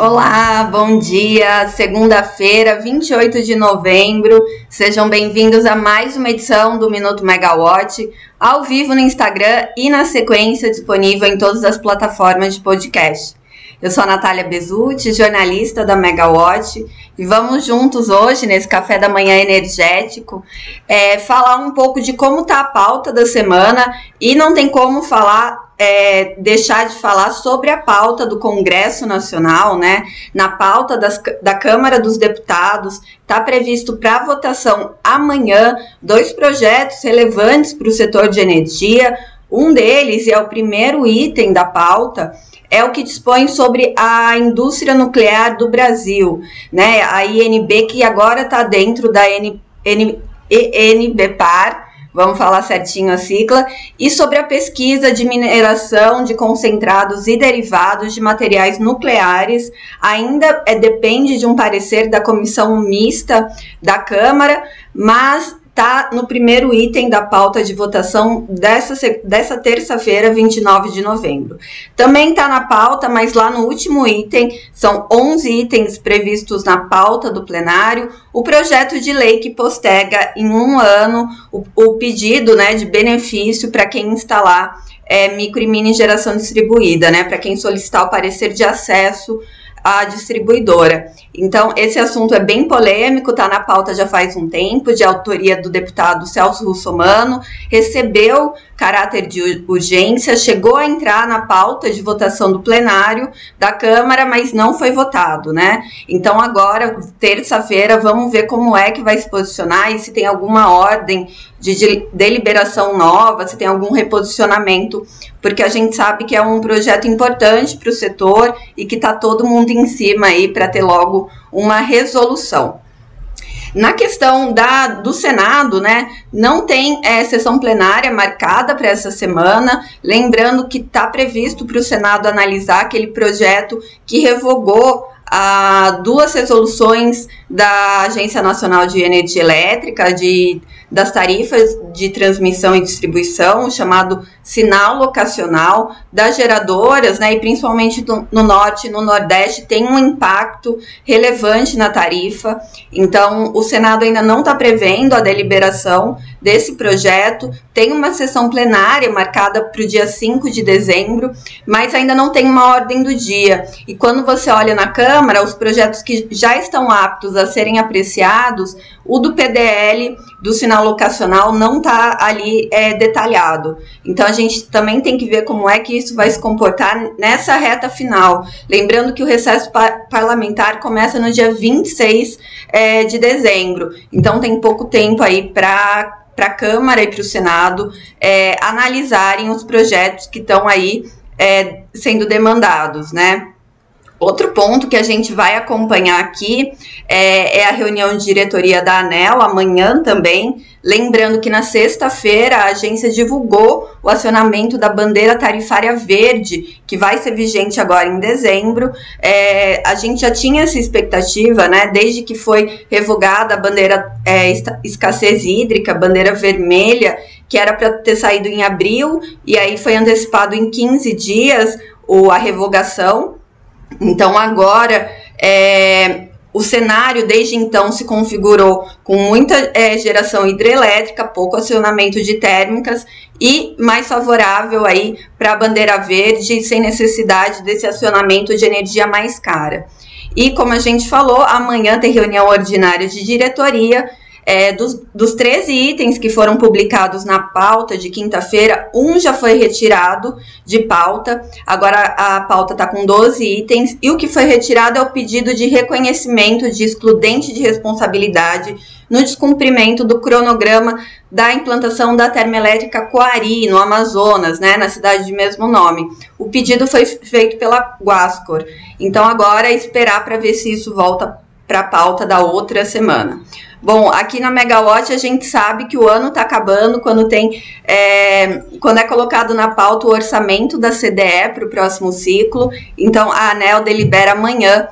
Olá, bom dia. Segunda-feira, 28 de novembro. Sejam bem-vindos a mais uma edição do Minuto Megawatt, ao vivo no Instagram e na sequência disponível em todas as plataformas de podcast. Eu sou a Natália Bezutti, jornalista da Megawatt, e vamos juntos hoje, nesse café da manhã energético, é, falar um pouco de como está a pauta da semana e não tem como falar é, deixar de falar sobre a pauta do Congresso Nacional, né? Na pauta das, da Câmara dos Deputados, está previsto para votação amanhã dois projetos relevantes para o setor de energia. Um deles, e é o primeiro item da pauta, é o que dispõe sobre a indústria nuclear do Brasil, né? A INB que agora está dentro da N, N, vamos falar certinho a sigla, e sobre a pesquisa de mineração de concentrados e derivados de materiais nucleares, ainda é, depende de um parecer da comissão mista da Câmara, mas está no primeiro item da pauta de votação dessa, dessa terça-feira, 29 de novembro. Também está na pauta, mas lá no último item, são 11 itens previstos na pauta do plenário, o projeto de lei que postega em um ano o, o pedido né, de benefício para quem instalar é, micro e mini geração distribuída, né, para quem solicitar o parecer de acesso a distribuidora. Então, esse assunto é bem polêmico, está na pauta já faz um tempo, de autoria do deputado Celso Russomano, recebeu caráter de urgência, chegou a entrar na pauta de votação do plenário da Câmara, mas não foi votado, né? Então, agora, terça-feira, vamos ver como é que vai se posicionar e se tem alguma ordem de deliberação nova, se tem algum reposicionamento, porque a gente sabe que é um projeto importante para o setor e que está todo mundo em cima aí para ter logo uma resolução. Na questão da, do Senado, né, não tem é, sessão plenária marcada para essa semana. Lembrando que está previsto para o Senado analisar aquele projeto que revogou a duas resoluções da Agência Nacional de Energia Elétrica, de, das tarifas de transmissão e distribuição, chamado sinal locacional das geradoras, né, e principalmente no, no norte e no nordeste, tem um impacto relevante na tarifa. Então, o Senado ainda não está prevendo a deliberação desse projeto, tem uma sessão plenária marcada para o dia 5 de dezembro, mas ainda não tem uma ordem do dia. E quando você olha na Câmara, os projetos que já estão aptos a serem apreciados, o do PDL, do sinal locacional, não está ali é, detalhado. Então, a gente também tem que ver como é que isso vai se comportar nessa reta final. Lembrando que o recesso par parlamentar começa no dia 26 é, de dezembro. Então, tem pouco tempo aí para para a Câmara e para o Senado é, analisarem os projetos que estão aí é, sendo demandados, né? Outro ponto que a gente vai acompanhar aqui é, é, a reunião de diretoria da ANEL, amanhã também. Lembrando que na sexta-feira a agência divulgou o acionamento da bandeira tarifária verde, que vai ser vigente agora em dezembro. É, a gente já tinha essa expectativa, né? Desde que foi revogada a bandeira é, escassez hídrica, bandeira vermelha, que era para ter saído em abril, e aí foi antecipado em 15 dias o, a revogação então, agora, é, o cenário desde então se configurou com muita é, geração hidrelétrica, pouco acionamento de térmicas e mais favorável aí para a bandeira verde, sem necessidade desse acionamento de energia mais cara. E como a gente falou, amanhã tem reunião ordinária de diretoria é, dos, dos 13 itens que foram publicados na pauta de quinta-feira, um já foi retirado de pauta, agora a pauta está com 12 itens, e o que foi retirado é o pedido de reconhecimento de excludente de responsabilidade no descumprimento do cronograma da implantação da termoelétrica Coari, no Amazonas, né, na cidade de mesmo nome. O pedido foi feito pela Guascor. Então agora é esperar para ver se isso volta para a pauta da outra semana. Bom, aqui na Megawatt a gente sabe que o ano está acabando quando tem é, quando é colocado na pauta o orçamento da CDE para o próximo ciclo. Então a ANEL delibera amanhã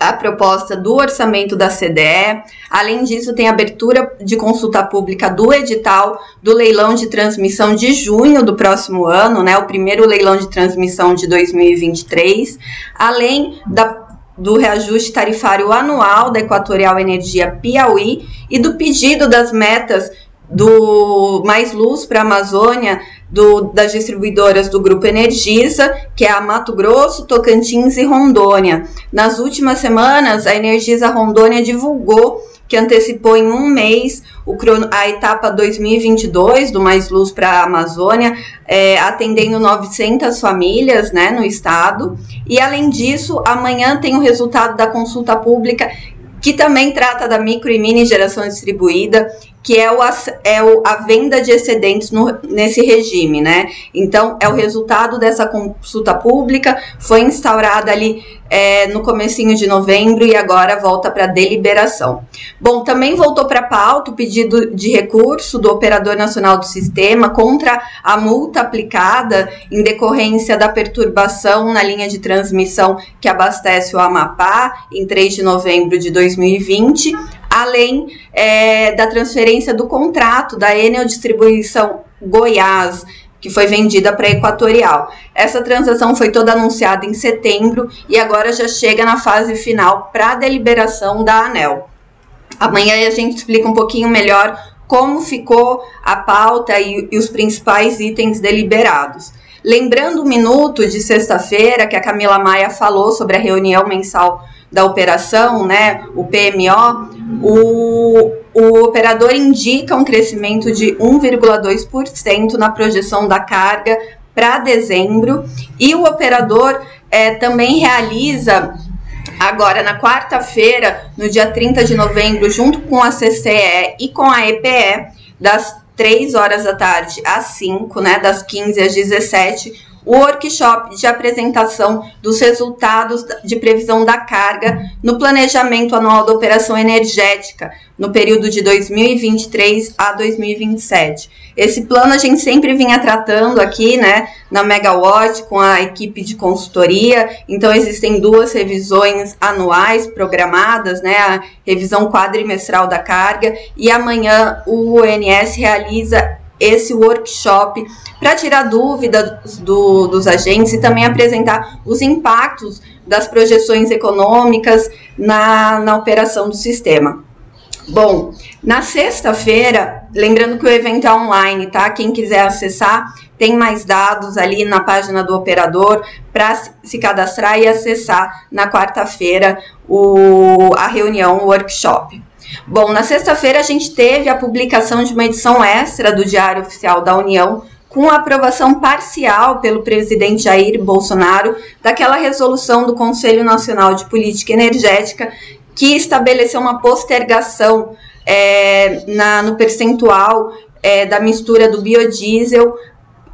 a proposta do orçamento da CDE. Além disso, tem abertura de consulta pública do edital do leilão de transmissão de junho do próximo ano, né? O primeiro leilão de transmissão de 2023, além da do reajuste tarifário anual da Equatorial Energia Piauí e do pedido das metas do Mais Luz para a Amazônia, do, das distribuidoras do Grupo Energisa, que é a Mato Grosso, Tocantins e Rondônia. Nas últimas semanas, a Energisa Rondônia divulgou que antecipou em um mês o, a etapa 2022 do Mais Luz para a Amazônia, é, atendendo 900 famílias né, no estado. E, além disso, amanhã tem o resultado da consulta pública que também trata da micro e mini geração distribuída que é, o, é o, a venda de excedentes no, nesse regime, né? Então, é o resultado dessa consulta pública, foi instaurada ali é, no comecinho de novembro e agora volta para deliberação. Bom, também voltou para pauta o pedido de recurso do Operador Nacional do Sistema contra a multa aplicada em decorrência da perturbação na linha de transmissão que abastece o Amapá em 3 de novembro de 2020, além é, da transferência do contrato da Enel Distribuição Goiás, que foi vendida para a Equatorial. Essa transação foi toda anunciada em setembro e agora já chega na fase final para a deliberação da ANEL. Amanhã a gente explica um pouquinho melhor como ficou a pauta e, e os principais itens deliberados. Lembrando o minuto de sexta-feira que a Camila Maia falou sobre a reunião mensal da operação, né, o PMO, o, o operador indica um crescimento de 1,2% na projeção da carga para dezembro. E o operador é, também realiza agora na quarta-feira, no dia 30 de novembro, junto com a CCE e com a EPE, das 3 horas da tarde às 5, né, das 15 às 17, o workshop de apresentação dos resultados de previsão da carga no planejamento anual da operação energética no período de 2023 a 2027. Esse plano a gente sempre vinha tratando aqui, né, na Megawatt com a equipe de consultoria. Então existem duas revisões anuais programadas, né, a revisão quadrimestral da carga e amanhã o ONS realiza esse workshop para tirar dúvidas do, dos agentes e também apresentar os impactos das projeções econômicas na, na operação do sistema. Bom, na sexta-feira, lembrando que o evento é online, tá? Quem quiser acessar, tem mais dados ali na página do operador para se cadastrar e acessar na quarta-feira a reunião, o workshop. Bom, na sexta-feira a gente teve a publicação de uma edição extra do Diário Oficial da União com a aprovação parcial pelo presidente Jair Bolsonaro daquela resolução do Conselho Nacional de Política Energética que estabeleceu uma postergação é, na, no percentual é, da mistura do biodiesel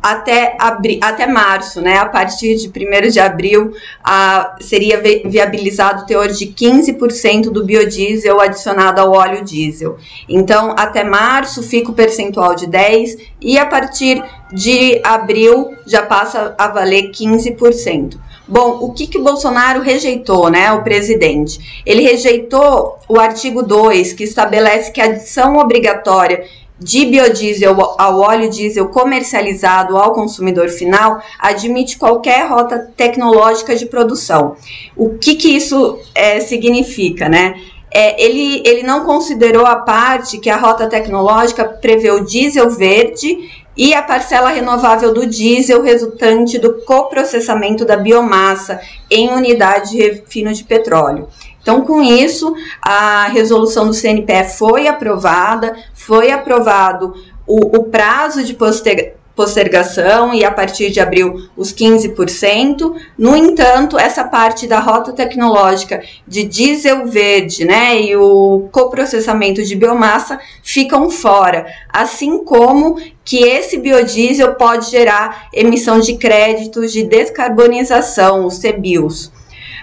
até, abri, até março, né? A partir de 1 de abril, a, seria viabilizado o teor de 15% do biodiesel adicionado ao óleo diesel. Então, até março fica o percentual de 10% e a partir de abril já passa a valer 15%. Bom, o que, que o Bolsonaro rejeitou, né, o presidente? Ele rejeitou o artigo 2, que estabelece que a adição obrigatória de biodiesel ao óleo diesel comercializado ao consumidor final admite qualquer rota tecnológica de produção. O que, que isso é, significa, né? É, ele, ele não considerou a parte que a rota tecnológica prevê o diesel verde e a parcela renovável do diesel resultante do coprocessamento da biomassa em unidade de refino de petróleo. Então, com isso, a resolução do CNPE foi aprovada, foi aprovado o, o prazo de postergação e a partir de abril os 15%. No entanto, essa parte da rota tecnológica de diesel verde, né, e o coprocessamento de biomassa ficam fora, assim como que esse biodiesel pode gerar emissão de créditos de descarbonização, os CBIOS.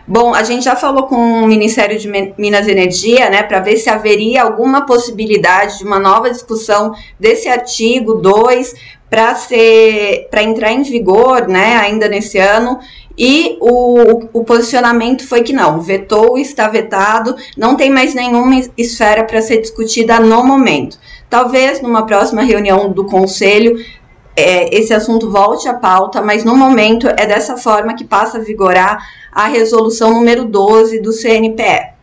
Bom, a gente já falou com o Ministério de Minas e Energia, né, para ver se haveria alguma possibilidade de uma nova discussão desse artigo 2 para ser para entrar em vigor, né, ainda nesse ano. E o, o posicionamento foi que não, vetou, está vetado, não tem mais nenhuma esfera para ser discutida no momento. Talvez numa próxima reunião do Conselho é, esse assunto volte à pauta, mas no momento é dessa forma que passa a vigorar a resolução número 12 do CNPE.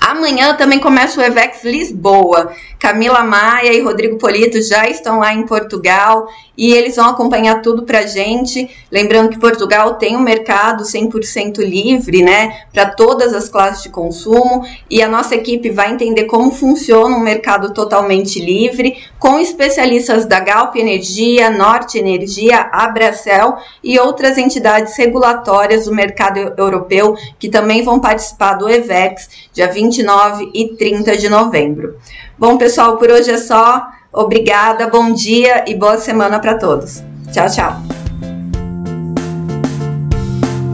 Amanhã também começa o Evex Lisboa. Camila Maia e Rodrigo Polito já estão lá em Portugal e eles vão acompanhar tudo pra gente. Lembrando que Portugal tem um mercado 100% livre, né, para todas as classes de consumo, e a nossa equipe vai entender como funciona um mercado totalmente livre, com especialistas da Galp Energia, Norte Energia, Abracel e outras entidades regulatórias do mercado europeu que também vão participar do EVEX, dia 29 e 30 de novembro. Bom, pessoal, por hoje é só. Obrigada, bom dia e boa semana para todos. Tchau, tchau.